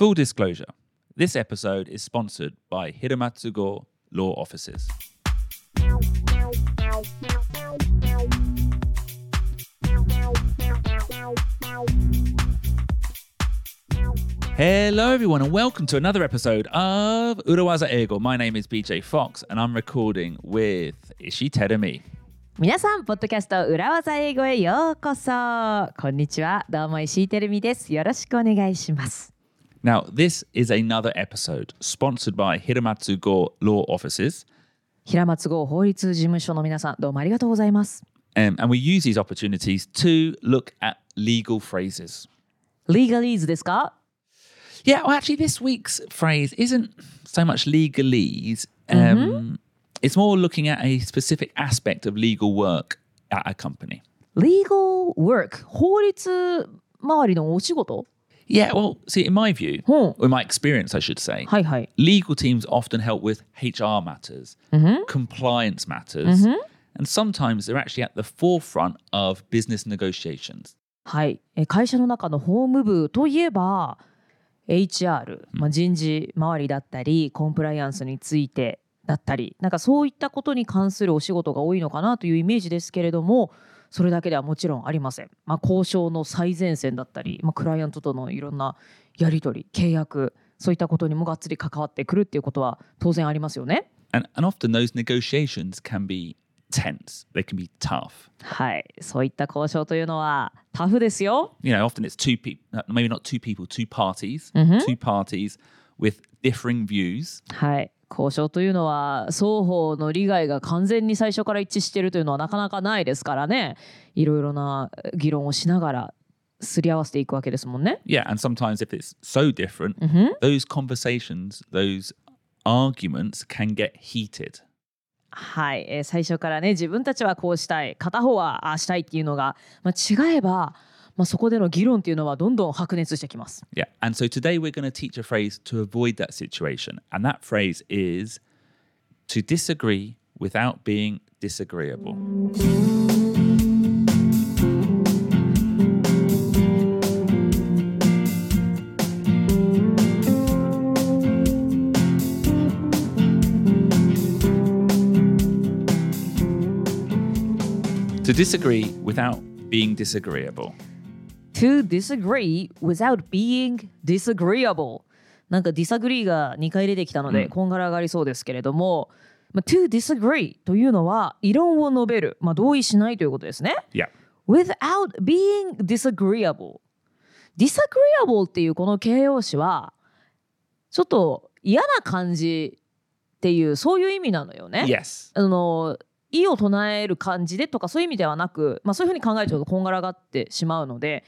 Full disclosure this episode is sponsored by Hiramatsugo Law Offices. Hello, everyone, and welcome to another episode of Urawaza Ego. My name is BJ Fox, and I'm recording with Ishi Terumi. 皆さん、ポッドキャスト裏技英語へようこそ。こんにちは。どうも石井てるみです。よろしくお願いします。 Now, this is another episode sponsored by Hiramatsugo Law Offices. 平松号法律事務所の皆さん、どうもありがとうございます。 Um, and we use these opportunities to look at legal phrases. Legalese ですか Yeah, well, actually, this week's phrase isn't so much legalese. Um, It's more looking at a specific aspect of legal work at a company. ?Legal work 法律周りのお仕事 Yeah, well, see, in my view, Hmm. or in my experience, I should say, はいはい。legal teams often help with HR matters, compliance matters, and sometimes they're actually at the forefront of business negotiations. はい。え会社の中の法務部といえば HR、まあ、人事周りだったりコンプライアンスについてだったりなんかそういったことに関するお仕事が多いのかなというイメージですけれどもそれだけではもちろんありません。まあ、交渉の最前線だったり、まあ、クライアントとのいろんなやり取り契約そういったことにもがっつり関わってくるっていうことは当然ありますよね。And, and often those negotiations can be tense, they can be tough. はい。そういった交渉というのはタフですよ。You know, often it's two people, maybe not two people, two parties, two parties with differing views. はい、交渉というのは双方の利害が完全に最初から一致しているというのはなかなかないですからねいろいろな議論をしながらすり合わせていくわけですもんね。Yeah, and sometimes if it's so different, those conversations, those arguments can get heated. はい、えー最初からね自分たちはこうしたい片方はああしたいっていうのが、まあ、違えば、まあ、そこでの議論っていうのはどんどん白熱してきます。 Yeah, and so today we're going to teach a phrase to avoid that situation, and that phrase is to disagree without being disagreeable. To disagree without being disagreeable. To disagree without being disagreeable. なんか disagree が2回出てきたので、こんがらがりそうですけれども、まあ、to disagree というのは異論を述べる、まあ、同意しないということですね。Yeah. without being disagreeable. disagreeable っていうこの形容詞はちょっと嫌な感じっていうそういう意味なのよね。Yes. あの意を唱える感じでとかそういう意味ではなく、まあ、そういうふうに考えちゃうとこんがらがってしまうので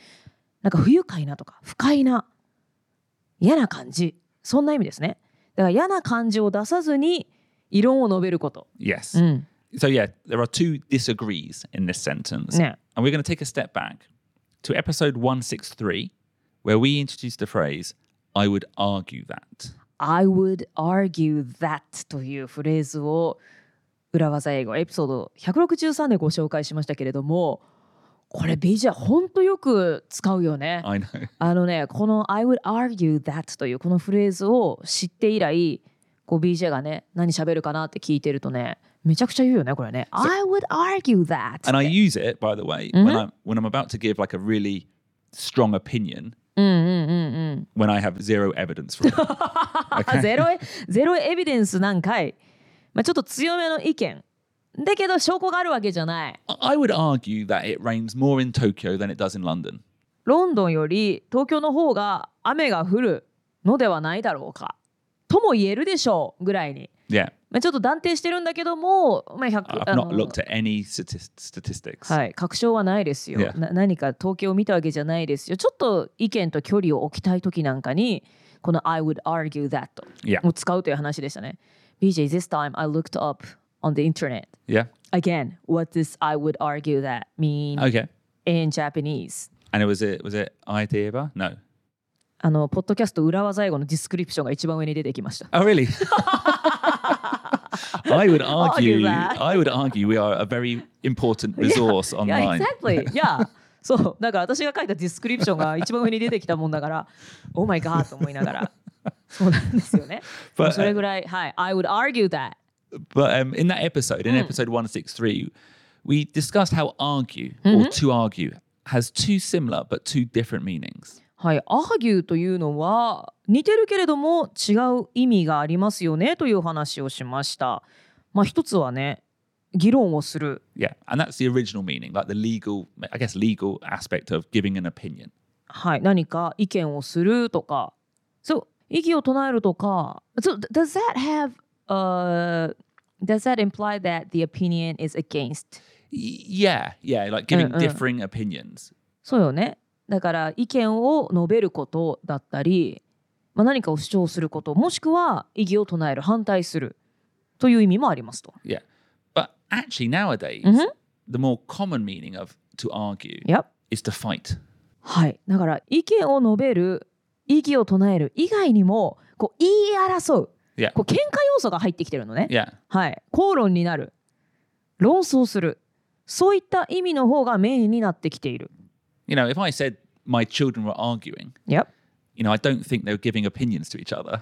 なんか不愉快なとか不快な嫌な感じそんな意味ですねだから嫌な感じを出さずに異論を述べること、Yes. うん、So, yeah, there are two disagrees in this sentence. Yeah. And we're going to take a step back to episode 163, where we introduced the phrase, I would argue that. I would argue that というフレーズを裏技英語エピソード163でご紹介しましたけれどもこれ BJ ほんとよく使うよね。あのねこの「I would argue that」というこのフレーズを知って以来こう BJ がね何喋るかなって聞いてるとねめちゃくちゃ言うよねこれね「I would argue that」And I use it, by the way, when I'm when I'm about to give like a really strong opinion うんうんうんうん when I have zero evidence for it. あゼロエゼロエビデンスなんかい、まあ、ちょっと強めの意見だけど証拠があるわけじゃない I would argue that it rains more in Tokyo than it does in London. ロンドンより東京の方が雨が降るのではないだろうかとも言えるでしょうぐらいに、Yeah. まあ、ちょっと断定してるんだけども、まあ、100 I've あ not の looked at any statis- statistics. はい、確証はないですよ、Yeah. な何か統計を見たわけじゃないですよちょっと意見と距離を置きたい時なんかにこの I would argue that. を使うという話でしたね BJ this time I looked up on the internet Yeah. again what does I would argue that mean Okay. in Japanese And it was it was it idea? No. あのポッドキャスト裏技英語のディスクリプションが一番上に出てきました Oh really? I would argue. Argue that. I would argue we are a very important resource Yeah, online. exactly. Yeah. そうだから私が書いたディスクリプションが一番上に出てきたもんだから「Oh my god」と思いながらそうなんですよね。But, それぐらいはい「I would argue that But um, in that episode, in episode 163, we discussed how argue or to argue has two similar but two different meanings. はい、アーギューというのは似てるけれども違う意味がありますよねという話をしました。まあ一つはね議論をする Yeah. And that's the original meaning, like the legal, I guess, legal aspect of giving an opinion. はい、何か意見をするとか、そう、意義を唱えるとか、so, does that have, uh, does that imply that the opinion is against? Yeah. Yeah. Like giving uh. differing opinions. そうよね。だから意見を述べることだったり、まあ、何かを主張すること、もしくは意義を唱える、反対するという意味もありますと。Yeah. But actually, nowadays, Mhm. the more common meaning of to argue いや、is to fight. はい。だから意見を述べる、意義を唱える以外にも、こう言い争う、Yeah. こう喧嘩要素が入ってきてるのね。Yeah. はい、口論になる論争するそういった意味の方がメインになってきている。You know, if I said my children were arguing, いや you know, I don't think they're giving opinions to each other.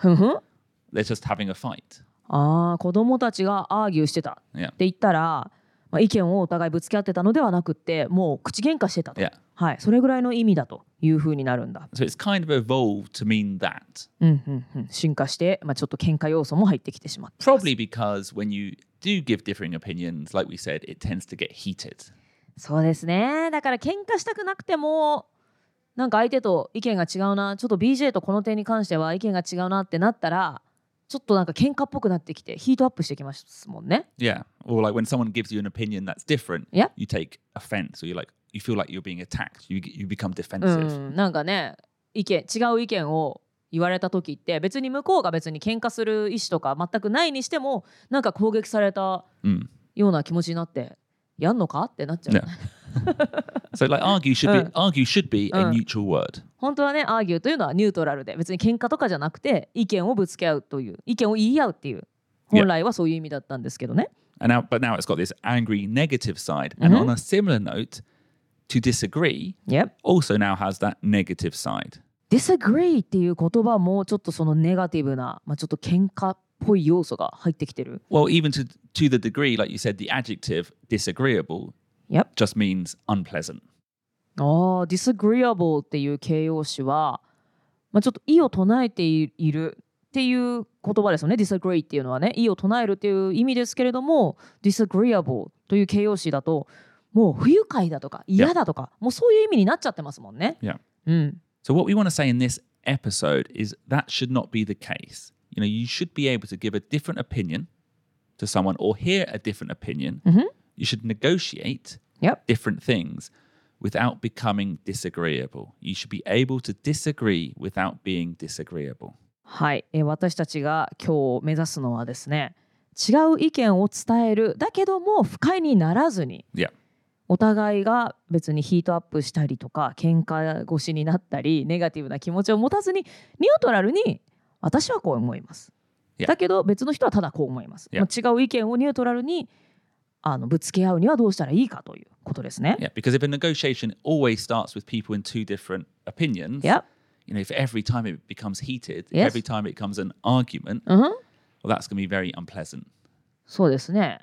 They're just having a fight. ああ子供たちがアーギューしてた Yeah. って言ったら、まあ、意見をお互いぶつけ合ってたのではなくってもう口喧嘩してたと、Yeah. はい、それぐらいの意味だというふうになるんだ。So it's kind of evolved to mean that. うんうんうん、進化して、まあ、ちょっと喧嘩要素も入ってきてしまってます。Probably because when you do give differing opinions, like we said, it tends to get heated. そうですねだから喧嘩したくなくてもなんか相手と意見が違うなちょっと BJ とこの点に関しては意見が違うなってなったらちょっとなんか喧嘩っぽくなってきてヒートアップしてきますもんね。Yeah. Or like when someone gives you an opinion that's different, Yeah. you take offense or you like you feel like you're being attacked. You you become う defensive. ん、なんかね意見違う意見を言われた時って別に向こうが別に喧嘩する意思とか全くないにしてもなんか攻撃された Mm. ような気持ちになってやんのかってなっちゃう、Yeah. So like argue should be argue should be a Uh. neutral word. 本当はねアーギューというのはニュートラルで別に喧嘩とかじゃなくて意見をぶつけ合うという意見を言い合うっていう本来はそういう意味だったんですけどね。And now but now it's got this angry negative side. And on a similar note, to disagree Yep. also now has that negative side. disagree っていう言葉もちょっとそのネガティブな、まあ、ちょっと喧嘩っぽい要素が入ってきてる。Well, even to to the degree, like you said, the adjective disagreeable Yep. just means unpleasant. ああ、disagreeable っていう形容詞は、まあ、ちょっと意を唱えていいるっていう言葉ですよね。disagree っていうのはね、意を唱えるっていう意味ですけれども、disagreeable という形容詞だと、もう不愉快だとか嫌だとか、もうそういう意味になっちゃってますもんね。Yeah. うん。So what we want to say in this episode is that should not be the case. You know, you should be able to give a different opinion to someone or hear a different opinion. You should negotiate Yep. different things without becoming disagreeable. You should be able to disagree without being disagreeable. はい、えー私たちが今日目指すのはですね違う意見を伝えるだけども不快にならずに Yeah. お互いが別にヒートアップしたりとか喧嘩越しになったりネガティブな気持ちを持たずにニュートラルに私はこう思います。Yeah. だけど別の人はただこう思います。Yeah. まあ違う意見をニュートラルにあのぶつけ合うにはどうしたらいいかということですね。Yeah, because if a negotiation always starts with people in two different opinions, Yep. you know, if every time it becomes heated, Yes. every time it becomes an argument, うん well, that's going to be very unpleasant. そうですね。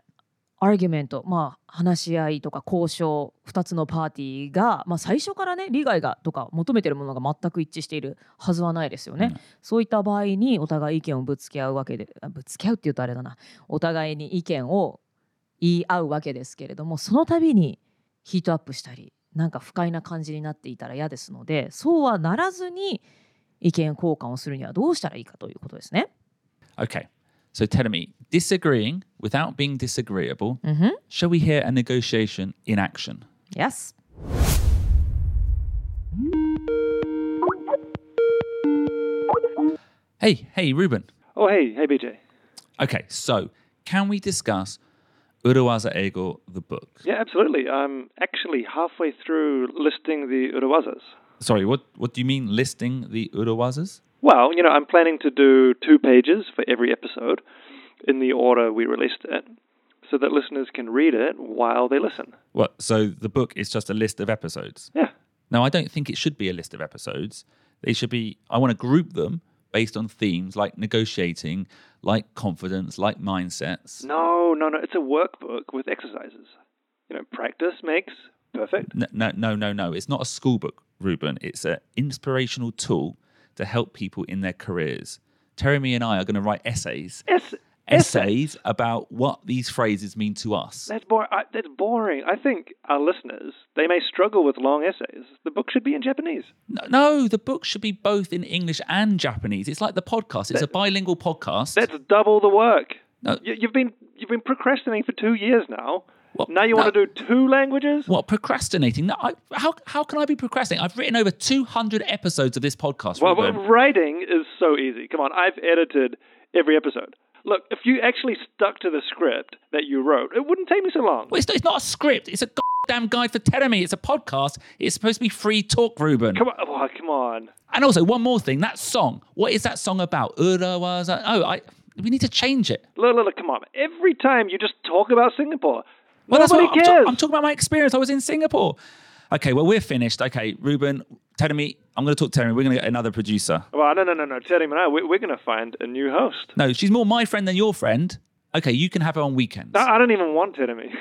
アーギュメント、まあ、話し合いとか交渉2つのパーティーが、まあ、最初からね利害がとか求めてるものが全く一致しているはずはないですよね。そういった場合にお互い意見をぶつけ合うわけであぶつけ合うって言うとあれだなお互いに意見を言い合うわけですけれどもその度にヒートアップしたりなんか不快な感じになっていたら嫌ですのでそうはならずに意見交換をするにはどうしたらいいかということですね。Okay, so tell me, disagreeing without being disagreeable, うんふん shall we hear a negotiation in action? Yes. Hey, hey, Ruben. Oh, hey, hey, BJ. Okay, so can we discuss Urawaza Ego, the book? Yeah, absolutely. I'm actually halfway through listing the Urawazas. Sorry, what, what do you mean listing the Urawazas? Well, you know, I'm planning to do two pages for every episode in the order we released it. so that listeners can read it while they listen. What? So the book is just a list of episodes. Yeah. Now, I don't think it should be a list of episodes. They should be. I want to group them based on themes like negotiating, like confidence, like mindsets. No, no, no. It's a workbook with exercises. You know, practice makes perfect. No, no, no, no, no. It's not a school book, Ruben. It's an inspirational tool to help people in their careers. Terry me, and I are going to write essays. Essays about what these phrases mean to us. That's boring. I, that's boring. I think our listeners they may struggle with long essays. The book should be in Japanese. No, no, the book should be both in English and Japanese. It's like the podcast. It's a bilingual podcast. That's double the work. No. You, you've been you've been procrastinating for two years now. What? Now you want to do two languages? What procrastinating? No, I, how how can I be procrastinating? I've written over two hundred episodes of this podcast. Well, well, writing is so easy. Come on, I've edited every episode. Look, if you actually stuck to the script that you wrote, it wouldn't take me so long. Well, it's, it's not a script. It's a goddamn guide for Teremi. It's a podcast. It's supposed to be free talk, Ruben. Come on, oh, come on. And also, one more thing. That song. What is that song about? Oh, I. We need to change it. Look, look, look, come on. Every time you just talk about Singapore, Well, that's nobody what I'm, ta- cares. I'm talking about my experience. I was in Singapore Okay, well, we're finished. Okay, Ruben, Teremi. I'm going to talk to Teremi. We're going to get another producer. well, no, no, no, no. Terry and I, we, we're going to find a new host. No, she's more my friend than your friend. Okay, you can have her on weekends. I, I don't even want Terry.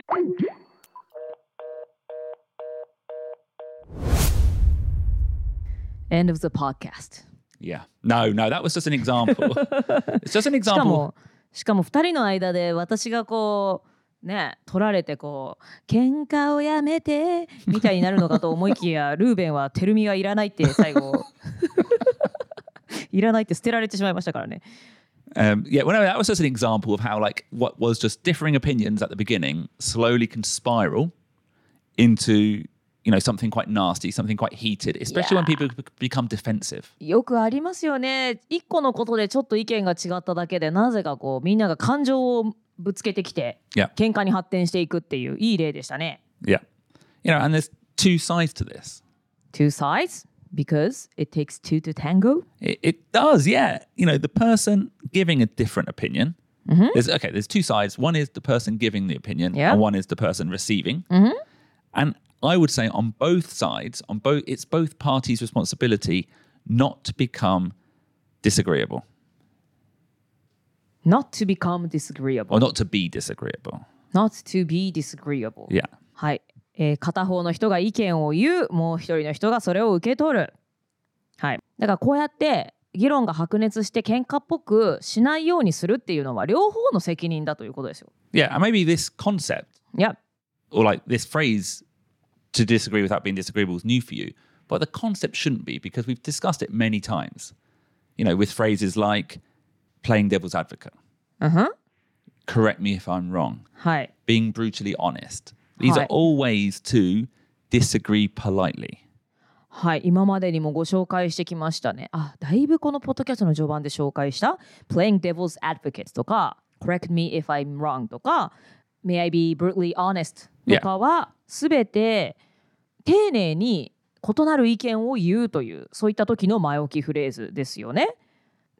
End of the podcast Yeah. No, no, that was just an example. it's just an しか example. もしかも2人の間で私がこう ね取られてこう喧嘩をやめてみたいになるのかと思いきやルーベンはテルミはいらないって最後いらないって捨てられてしまいましたからね Um, yeah, well, no, that was just an example of how, like, what was just differing opinions at the beginning slowly can spiral into, you know, something quite nasty, something quite heated, especially when people be- become defensive. よくありますよね一個のことでちょっと意見が違っただけでなぜかこうみんなが感情をぶつけてきて Yeah. 喧嘩に発展していくっていういい例でしたね Yeah. You know, and there's two sides to this. Two sides because it takes two to tango It, it does, yeah. You know, the person giving a different opinion. There's okay. There's two sides. One is the person giving the opinion, Yeah. and one is the person receiving. And I would say on both sides, on both, it's both parties' responsibility not to become disagreeable Not to become disagreeable or not to be disagreeable. not to be disagreeable Yeah. はい、えー片方の人が意見を言うもう一人の人がそれを受け取るはいだからこうやって議論が白熱して喧嘩っぽくしないようにするっていうのは両方の責任だということですよ Yeah. And maybe this concept いや or like this phrase to disagree without being disagreeable is new for you, but the concept shouldn't be because we've discussed it many times. You know, with phrases like playing devil's advocate, うんふん correct me if I'm wrong, はい being brutally honest. These are Hi. all ways to disagree politely. はい今までにもご紹介してきましたねあだいぶこのポッドキャストの序盤で紹介した Playing Devil's Advocate とか Correct me if I'm wrong とか May I be brutally honest とかはすべて丁寧に異なる意見を言うというそういった時の前置きフレーズですよね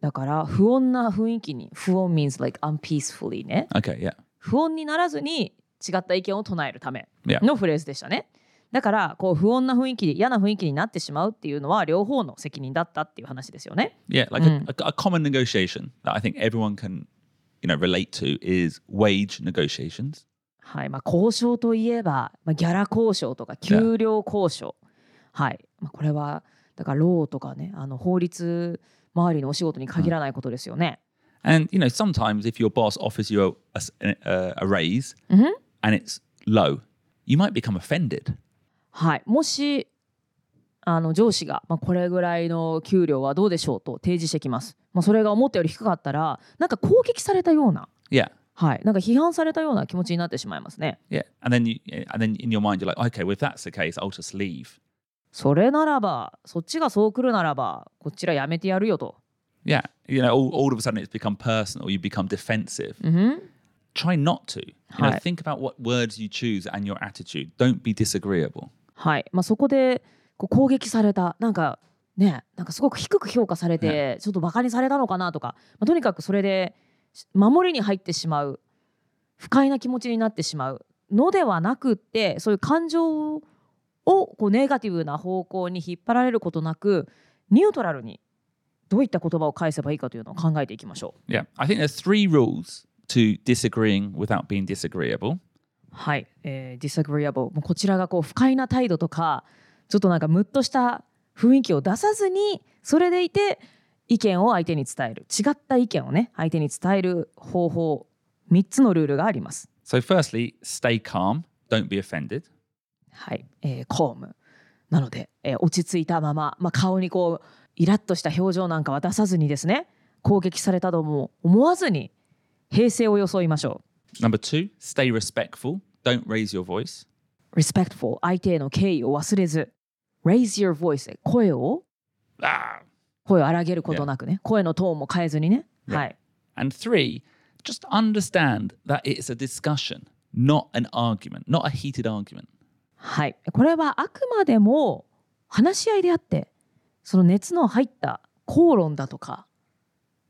だから不穏な雰囲気に不穏 means like unpeacefully ね Okay, yeah. 不穏にならずに違った意見を唱えるため.のフレーズでしたね。だからこう不穏な雰囲気嫌な雰囲気になってしまうっていうのは両方の責任だったっていう話ですよね。Yeah, like a, a, a common negotiation that I think everyone can, you know, relate to is wage negotiations. はいまあ、交渉といえば、まあ、ギャラ交渉とか給料交渉、はいまあ、これはだからローとかねあの法律周りのお仕事に限らないことですよね。And you know, sometimes if your boss offers you a, a a- raise and it's low, you might become offended. はい、もしあの上司が、まあ、これぐらいの給料はどうでしょうと提示してきます。まあ、それが思ったより低かったらなんか攻撃されたような Yeah, はい、なんか批判されたような気持ちになってしまいますね。yeah. And then you, and then in your mind, you're like, okay, well, if that's the case, I'll just leave. それならば、そっちがそう来るならば、こちらやめてやるよと。Yeah, you know, all, all of a sudden it's become personal. You become defensive. Try not to. You know, Hi. think about what words you choose and your attitude. Don't be disagreeable. はい、まあ、そこでこう攻撃された、なんかね、なんかすごく低く評価されて、ちょっとバカにされたのかなとか、まあ、とにかくそれで守りに入ってしまう不快な気持ちになってしまうのではなくってそういう感情をこうネガティブな方向に引っ張られることなくニュートラルにどういった言葉を返せばいいかというのを考えていきましょう。Yeah. I think there's three rules to disagreeing without being disagreeable. はい、えー、disagreeable もうこちらがこう不快な態度とかちょっとなんかムッとした雰囲気を出さずにそれでいて意見を相手に伝える違った意見をね相手に伝える方法3つのルールがあります。So, firstly, stay calm, don't be offended. はい、えー、コームなので、えー落ち着いたまま、まあ、顔にこうイラッとした表情なんかは出さずにですね攻撃されたとも思わずに平静を装いましょ Number two, stay respectful, don't raise your voice. う respectful 相手への敬意を忘れず raise your voice 声を Ah! 声を荒げることなくね声のトーンも変えずにね、Yeah. はい And three, just understand that it's a discussion, not an argument, not a heated argument. はいこれはあくまでも話し合いであってその熱の入った口論だとか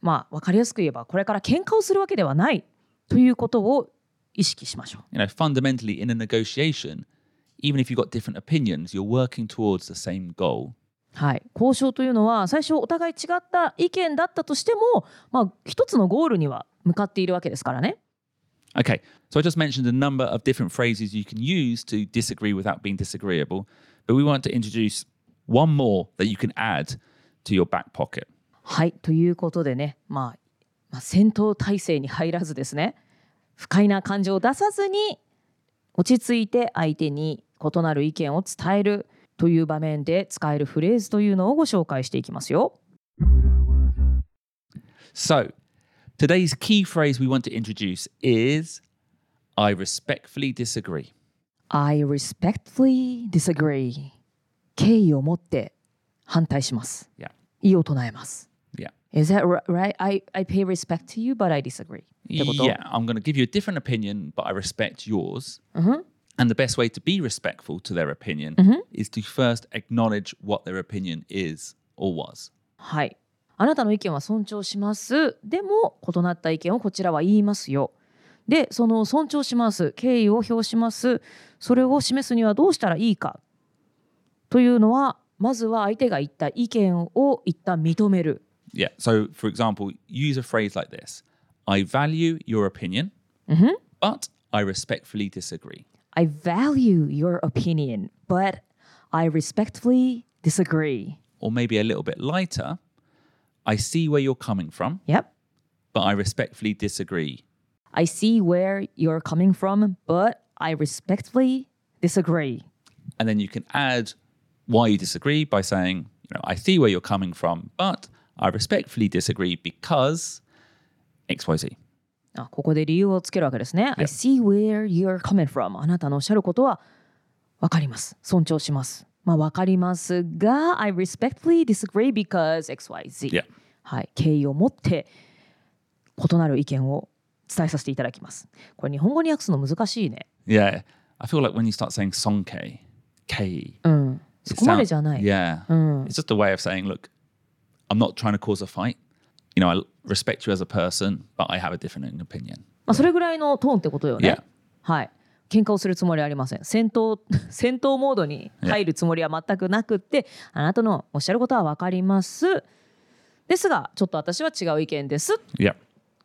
まあ分かりやすく言えばこれから喧嘩をするわけではないということを意識しましょう You know, fundamentally, in a negotiation, even if you've got different opinions, you're working towards the same goal. はい、交渉というのは最初お互い違った意見だったとしても、まあ、一つのゴールには向かっているわけですからね。Okay, so I just mentioned a number of different phrases you can use to disagree without being disagreeable, but we want to introduce one more that you can add to your back pocket. はいということでね、まあ、まあ戦闘態勢に入らずですね不快な感情を出さずに落ち着いて相手に異なる意見を伝えるという場面で使えるフレーズというのをご紹介していきますよ。So, today's key phrase we want to introduce is I respectfully disagree. I respectfully disagree 敬意を持って反対します。 Yeah. 意を唱えます。 Yeah. Is that ri- right? I, I pay respect to you, but I disagree. ってこと Yeah, I'm going to give you a different opinion, but I respect yours. And the best way to be respectful to their opinion is to first acknowledge what their opinion is or was. はい。 あなたの意見は尊重します。でも、異なった意見をこちらは言いますよ。で、その尊重します。敬意を表します。それを示すにはどうしたらいいか。というのは、まずは相手が言った意見を一旦認める。Yeah. So, for example, use a phrase like this I value your opinion, but I respectfully disagree. I value your opinion, but I respectfully disagree. Or maybe a little bit lighter I see where you're coming from, Yep. but I respectfully disagree. I see where you're coming from, but I respectfully disagree. And then you can add why you disagree by saying, you know, I see where you're coming from, but I respectfully disagree because XYZ. あここで理由をつけるわけですね。I see where you're coming from. あなたのおっしゃることは分かります。尊重します。 まあ分かりますが、I respectfully disagree because XYZ。Yeah. はい。敬意を持って異なる意見を伝えさせていただきます。これ日本語に訳すの難しいね。Yeah. I feel like when you start saying sonke, K, うん。そこまでじゃない。Yeah. It's just a way of saying, look, I'm not trying to cause a fight. You know, I respect you as a person, but I have a different opinion. まあそれぐらいのトーンってことよね。Yeah. はい。喧嘩をするつもりはありません。戦闘戦闘モードに入るつもりは全くなくって、あなたのおっしゃることは分かります。ですが、ちょっと私は違う意見です。Yeah.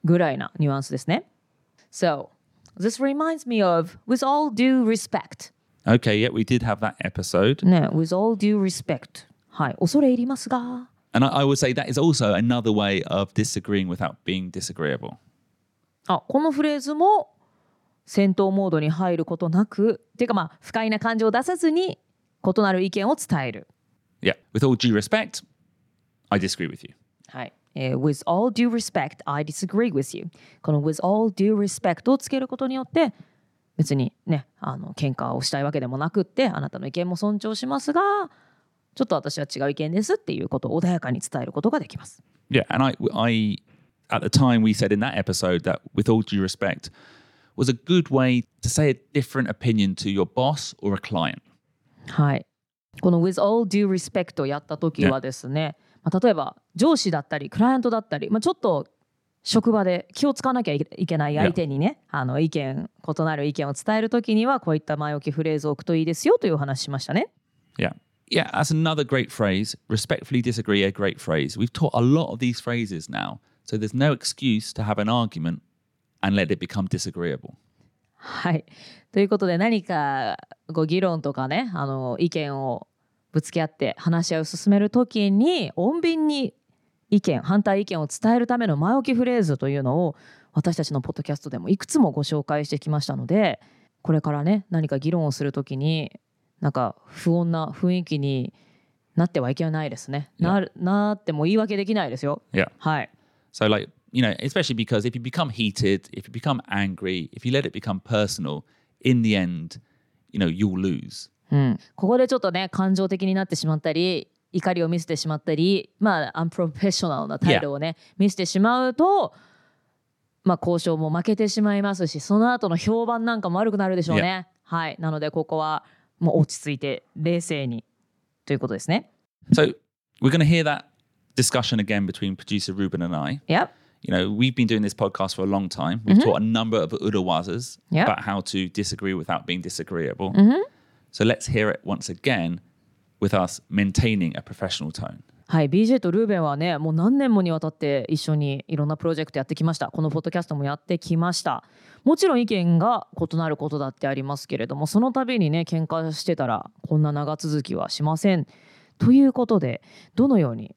ぐらいなニュアンスですね。So, this reminds me of with all due respect. Okay, yeah, we did have that episode. ね、with all due respect. はい。恐れ入りますが。And I, I would say that is also another way of disagreeing without being disagreeable. あ、このフレーズも戦闘モードに入ることなく、ていうかまあ、不快な感情を出さずに異なる意見を伝える。Yeah. With all due respect, I disagree with you. はい。えー with all due respect, I disagree with you. この with all due respect をつけることによって、別にね、あの喧嘩をしたいわけでもなくって、あなたの意見も尊重しますが、ちょっと私は違う意見ですっていうことを穏やかに伝えることができます。Yeah, and I, I, at the time, we said in that episode that, with all due respect, was a good way to say a different opinion to your boss or a client. はい。この with all due respect をやった時はですね、まあ、例えば上司だったりクライアントだったり、まあ、ちょっと 職場で気を使わなきゃいけない相手にね、あの意見異なる意見を伝えるときにはこういった前置きフレーズを置くといいですよというお話ししましたね。 Yeah. Yeah, that's another great phrase. Respectfully disagree, a great phrase. We've taught a lot of these phrases now. So there's no excuse to have an argument and let it become disagreeable. はい。ということで何かご議論とかねあの意見をぶつけ合って話し合いを進めるときに穏便に意見反対意見を伝えるための前置きフレーズというのを私たちのポッドキャストでもいくつもご紹介してきましたのでこれからね何か議論をするときになんか不穏な雰囲気になってはいけないですね。なるなっても言い訳できないですよ。はい。So, like, you know, especially because if you become heated, if you become angry, if you let it become personal, in the end, you know, you'll lose. うん、ここでちょっとね感情的になってしまったり怒りを見せてしまったりまあアンプロフェッショナルな態度をね見せてしまうとまあ交渉も負けてしまいますしその後の評判なんかも悪くなるでしょうね。はいなのでここはもう落ち着いて冷静にということですね。So, we're going to hear that discussion again between producer Ruben and I. いや You know, we've been doing this podcast for a long time. We've taught a number of urawazas Yeah. about how to disagree without being disagreeable. So let's hear it once again with us maintaining a professional tone. はい、BJ とルーベンはねもう何年もにわたって一緒にいろんなプロジェクトやってきましたこのポッドキャストもやってきましたもちろん意見が異なることだってありますけれどもその度にね喧嘩してたらこんな長続きはしませんということでどのように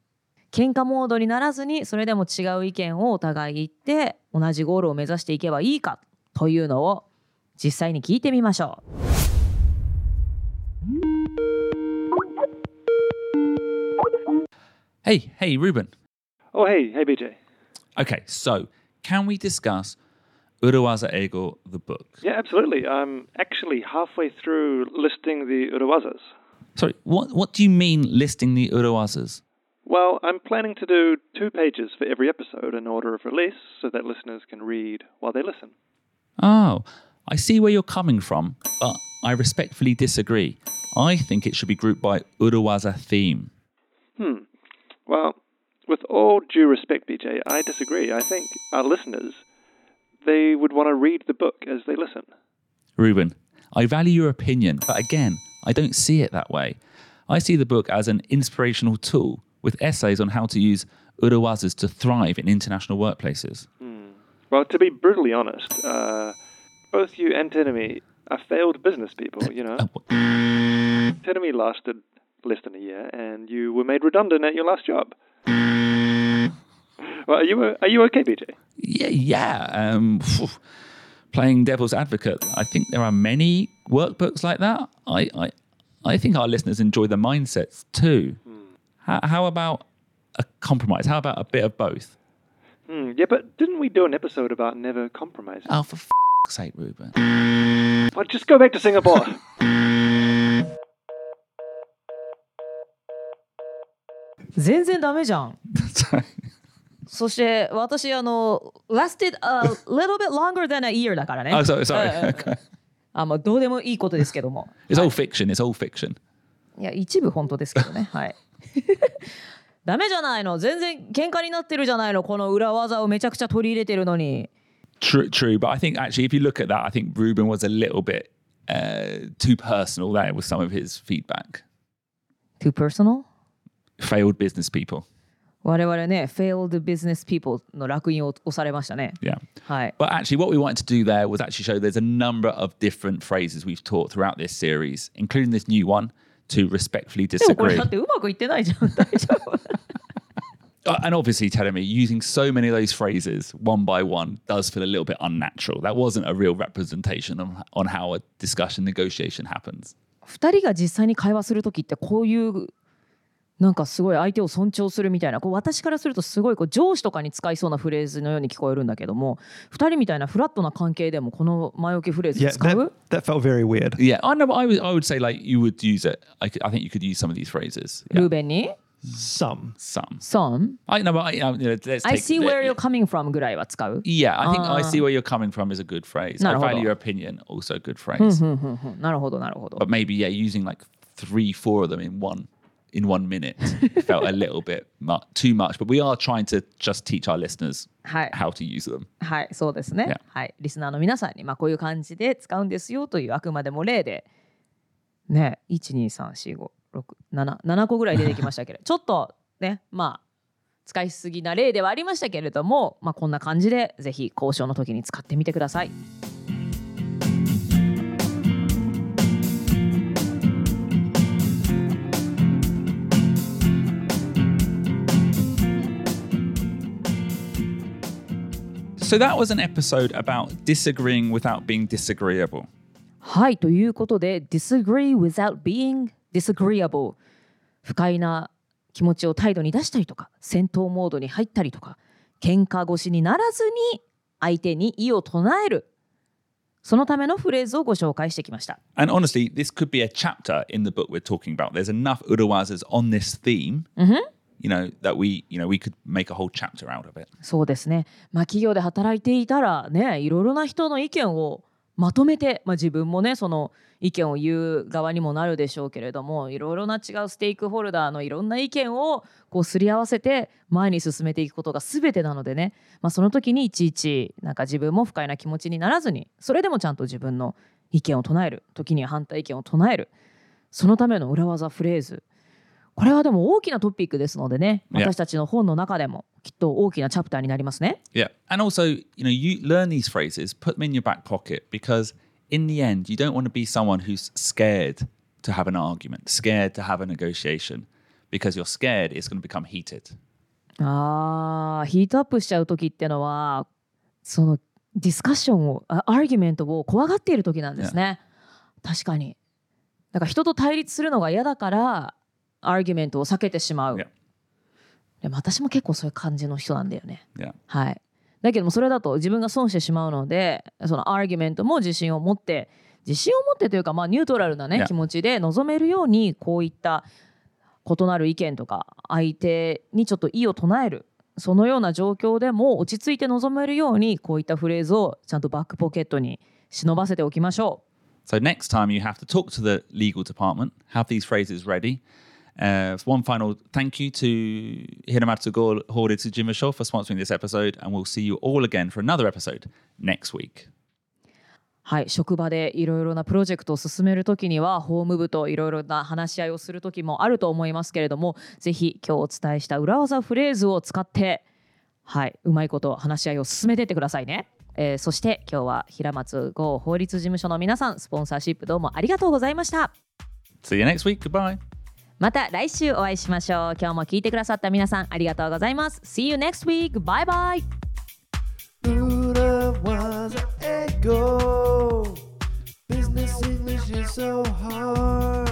喧嘩モードにならずにそれでも違う意見をお互い言って同じゴールを目指していけばいいかというのを実際に聞いてみましょう Hey, hey, Ruben. Oh, hey, hey, BJ. Okay, so can we discuss Urawaza Ego, the book? Yeah, absolutely. I'm actually halfway through listing the Urawazas. Sorry, what, what do you mean listing the Urawazas? Well, I'm planning to do two pages for every episode in order of release so that listeners can read while they listen. Oh, I see where you're coming from, but I respectfully disagree. I think it should be grouped by Urawaza theme. Hmm. Well, with all due respect, BJ, I disagree. I think our listeners, they would want to read the book as they listen. Ruben, I value your opinion, but again, I don't see it that way. I see the book as an inspirational tool with essays on how to use Urawazas to thrive in international workplaces. Well, to be brutally honest, uh, both you and Tenemy are failed business people, you know. Tenemy lasted less than a year, and you were made redundant at your last job. well, are you are you okay, BJ? Yeah, yeah. Um, playing devil's advocate, I think there are many workbooks like that. I, I, I think our listeners enjoy the mindsets too. How, how about a compromise? How about a bit of both? Hmm, yeah, but didn't we do an episode about never compromising? Oh, for f- sake, Ruben. Well, just go back to Singapore. 全然ダメじゃん。そして私あの lasted a little bit longer than a year だからね。 oh, sorry, sorry. うんうんうん Okay. あまあどうでもいいことですけども。 It's all fiction. It's all fiction. いや一部本当ですけどね。はい。 ダメじゃないの。全然喧嘩になってるじゃないの。この裏技をめちゃくちゃ取り入れてるのに。True, true. But I think actually, if you look at that, I think Ruben was a little bit uh, too personal there with some of his feedback. too personal? Failed business people. 我々ね、failed business people の烙印を押されましたね。Yeah. はい。But actually, what we wanted to do there was actually show there's a number of different phrases we've taught throughout this series, including this new one to respectfully でもこれ disagree. だってうまくいってないじゃん。大丈夫 Uh, and obviously, telling me using so many of those phrases one by one does feel a little bit unnatural. That wasn't a real representation on, on how a discussion negotiation happens. 二人が実際に会話する時ってこういう なんかすごい相手を尊重するみたいなこう私からするとすごいこう上司とかに使いそうなフレーズのように聞こえるんだけども二人みたいなフラットな関係でもこの前置きフレーズ Yeah, 使う that, that felt very weird. Yeah, I know. But I would, I would say like you would use it. I, could, I think you could use some of these phrases. ル Yeah, ーベンに Some. some. Some I know, but I, you know, let's I take see where you're coming from ぐらいは使う Yeah, I think I Ah. see where you're coming from is a good phrase. I なるほど。value your opinion, also a good phrase. なるほどなるほど But maybe yeah, using like three, four of them in one in one minute felt a little bit mu- too much. But we are trying to just teach our listeners はい how to use them. はい、そうですね。Yeah. はい、リスナーの皆さんに、まあ、こういう感じで使うんですよというあくまでも例で、ね、1、2、3、4、5、6、7、7個ぐらい出てきましたけれど、ちょっとね、まあ、使いすぎな例ではありましたけれども、まあ、こんな感じでぜひ交渉の時に使ってみてください。So that was an episode about disagreeing without being disagreeable. はい、ということで、disagree without being disagreeable。不快な気持ちを態度に出したりとか、戦闘モードに入ったりとか、喧嘩腰にならずに相手に意を唱える。そのためのフレーズをご紹介してきました。 And honestly, this could be a chapter in the book we're talking about. There's enough urawazas on this theme, You know, that we, you know, we could make a whole chapter out of it. そうですね。まあ企業で働いていたらね、いろいろな人の意見をまとめて、まあ自分もね、その意見を言う側にもなるでしょうけれども、いろいろな違うステークホルダーのいろんな意見をこうすり合わせて前に進めていくことが全てなのでね、まあその時にいちいちなんか自分も不快な気持ちにならずに、それでもちゃんと自分の意見を唱える、時には反対意見を唱える、そのための裏技フレーズ。これはでも大きなトピックですのでね.私たちの本の中でもきっと大きなチャプターになりますね。Yeah. And also, you know, you learn these phrases, put them in your back pocket because in the end, you don't want to be someone who's scared to have an argument, scared to have a negotiation because you're scared it's going to become heated. あーヒートアップしちゃう時ってのはそのディスカッションをあアーギュメントを怖がっている時なんですね。確かに。だから人と対立するのが嫌だからアーギュメントを避けてしまう。Yeah. でも私も結構そういう感じの人なんだよね。Yeah. はい。だけどもそれだと自分が損してしまうのでそのアーギュメントも自信を持って自信を持ってというかまあニュートラルなね Yeah. 気持ちで臨めるようにこういった異なる意見とか相手にちょっと意を唱えるそのような状況でも落ち着いて臨めるようにこういったフレーズをちゃんとバックポケットに忍ばせておきましょう。So next time you have to talk to the legal department, have these phrases ready. Uh, one final thank you to Hiramatsu Horde Tsujimasho for sponsoring this episode, and we'll see you all again for another episode next week. はい、職場でいろいろなプロジェクトを進めるときには法務部といろいろな話し合いをするときもあると思いますけれどもぜひ今日お伝えした裏技フレーズを使ってはい、うまいこと話し合いを進めていってくださいね。えーそして今日は平松剛法律事務所の皆さんスポンサーシップどうもありがとうございました。See you next week. Goodbye. また来週お会いしましょう。今日も聞いてくださった皆さんありがとうございます。See you next week. Bye bye. Buddha was an ego Business English is so hard.